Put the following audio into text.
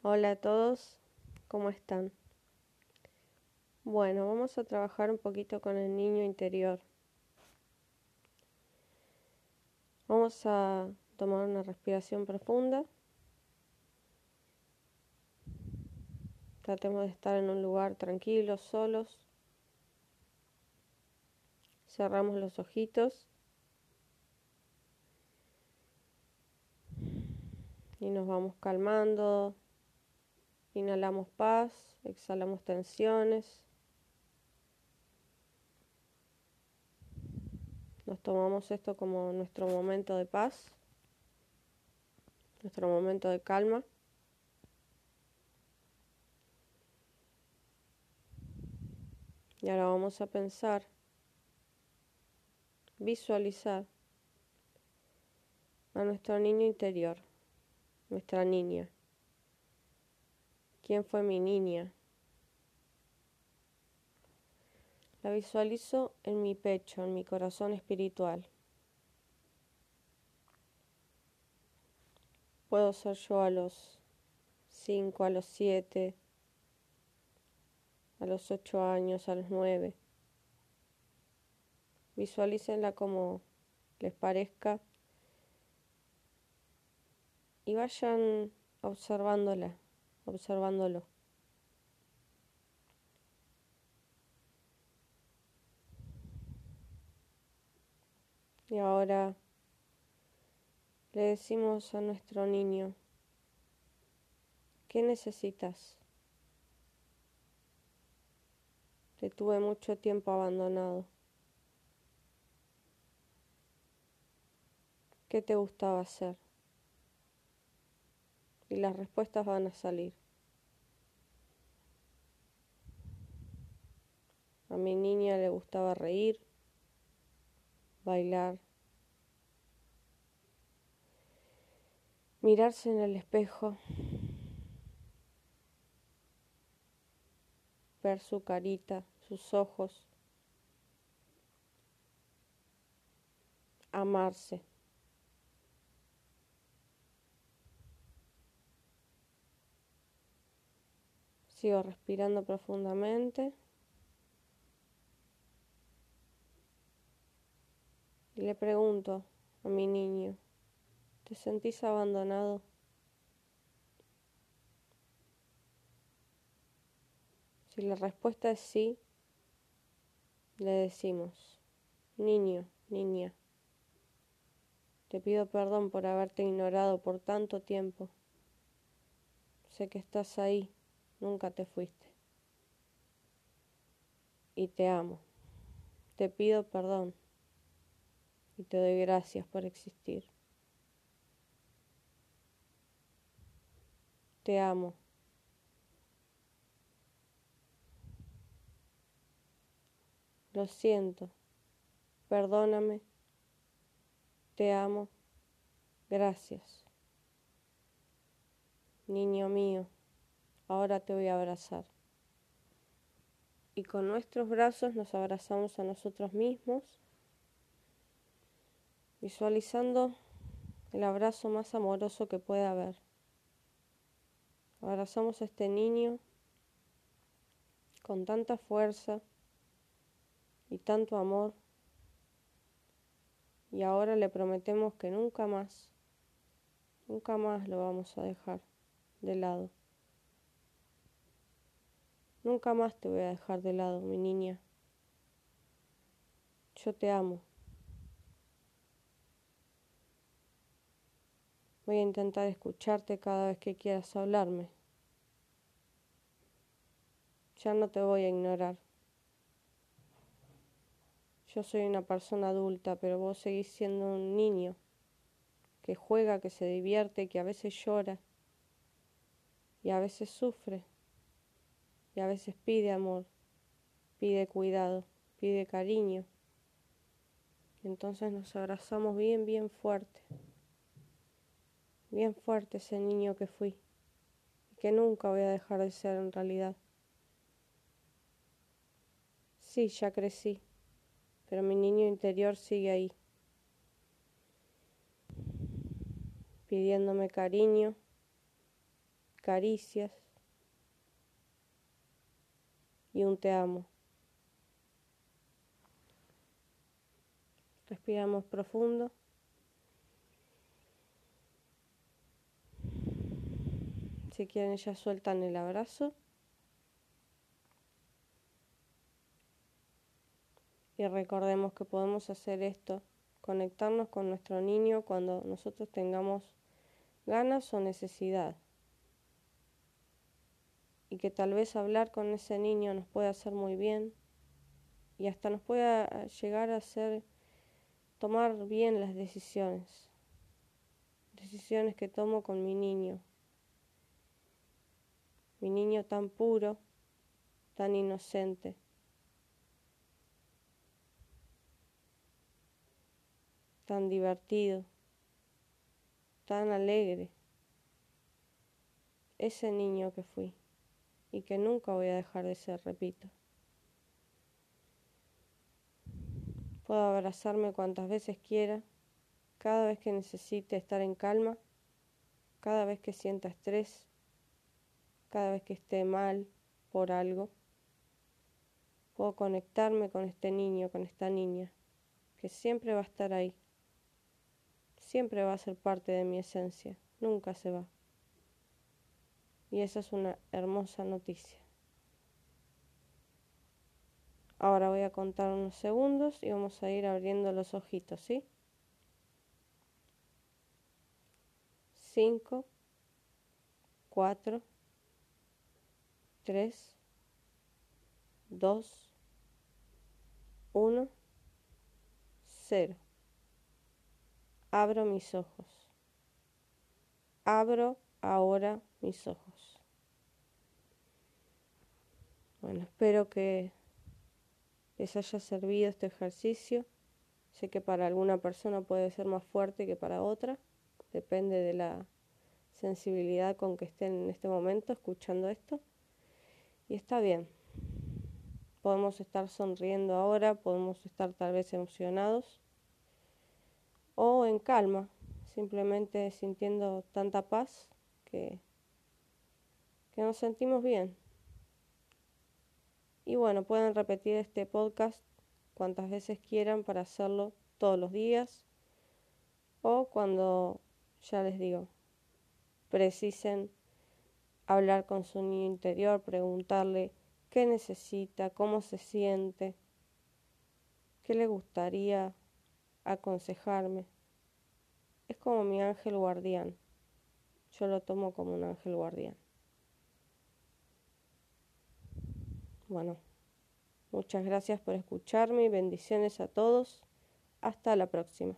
Hola a todos, ¿cómo están? Bueno, vamos a trabajar un poquito con el niño interior. Vamos a tomar una respiración profunda. Tratemos de estar en un lugar tranquilo, solos. Cerramos los ojitos. Y nos vamos calmando, Inhalamos paz, exhalamos tensiones. Nos tomamos esto como nuestro momento de paz, nuestro momento de calma. Y ahora vamos a pensar, visualizar a nuestro niño interior, nuestra niña. ¿Quién fue mi niña? La visualizo en mi pecho, en mi corazón espiritual. Puedo ser yo a los cinco, a los siete, a los ocho años, a los nueve. Visualícenla como les parezca y vayan observándola observándolo. Y ahora le decimos a nuestro niño, ¿qué necesitas? Te tuve mucho tiempo abandonado. ¿Qué te gustaba hacer? Y las respuestas van a salir. A mi niña le gustaba reír, bailar, mirarse en el espejo, ver su carita, sus ojos, amarse. Sigo respirando profundamente. Y le pregunto a mi niño, ¿te sentís abandonado? Si la respuesta es sí, le decimos, niño, niña, te pido perdón por haberte ignorado por tanto tiempo. Sé que estás ahí nunca te fuiste. Y te amo. Te pido perdón y te doy gracias por existir. Te amo. Lo siento. Perdóname. Te amo. Gracias. Niño mío ahora te voy a abrazar. Y con nuestros brazos nos abrazamos a nosotros mismos, visualizando el abrazo más amoroso que pueda haber. Abrazamos a este niño con tanta fuerza y tanto amor. Y ahora le prometemos que nunca más, nunca más lo vamos a dejar de lado. Nunca más te voy a dejar de lado, mi niña. Yo te amo. Voy a intentar escucharte cada vez que quieras hablarme. Ya no te voy a ignorar. Yo soy una persona adulta, pero vos seguís siendo un niño que juega, que se divierte, que a veces llora y a veces sufre y a veces pide amor, pide cuidado, pide cariño. Entonces nos abrazamos bien, bien fuerte, bien fuerte ese niño que fui y que nunca voy a dejar de ser en realidad. Sí, ya crecí, pero mi niño interior sigue ahí, pidiéndome cariño, caricias y un te amo. Respiramos profundo. Si quieren ya sueltan el abrazo. Y recordemos que podemos hacer esto, conectarnos con nuestro niño cuando nosotros tengamos ganas o necesidad. Y que tal vez hablar con ese niño nos pueda hacer muy bien y hasta nos pueda llegar a hacer tomar bien las decisiones, decisiones que tomo con mi niño, mi niño tan puro, tan inocente. tan divertido, tan alegre, ese niño que fui y que nunca voy a dejar de ser, repito. Puedo abrazarme cuantas veces quiera, cada vez que necesite estar en calma, cada vez que sienta estrés, cada vez que esté mal por algo. Puedo conectarme con este niño, con esta niña, que siempre va a estar ahí. Siempre va a ser parte de mi esencia, nunca se va. Y esa es una hermosa noticia. Ahora voy a contar unos segundos y vamos a ir abriendo los ojitos, ¿sí? Cinco, cuatro, tres, dos, uno, cero. Abro mis ojos. Abro ahora mis ojos. Bueno, espero que les haya servido este ejercicio. Sé que para alguna persona puede ser más fuerte que para otra, depende de la sensibilidad con que estén en este momento escuchando esto. Y está bien. Podemos estar sonriendo ahora, podemos estar tal vez emocionados o en calma, simplemente sintiendo tanta paz que, que nos sentimos bien. Y bueno, pueden repetir este podcast cuantas veces quieran para hacerlo todos los días o cuando, ya les digo, precisen hablar con su niño interior, preguntarle qué necesita, cómo se siente, qué le gustaría aconsejarme. Es como mi ángel guardián. Yo lo tomo como un ángel guardián. Bueno, muchas gracias por escucharme y bendiciones a todos. Hasta la próxima.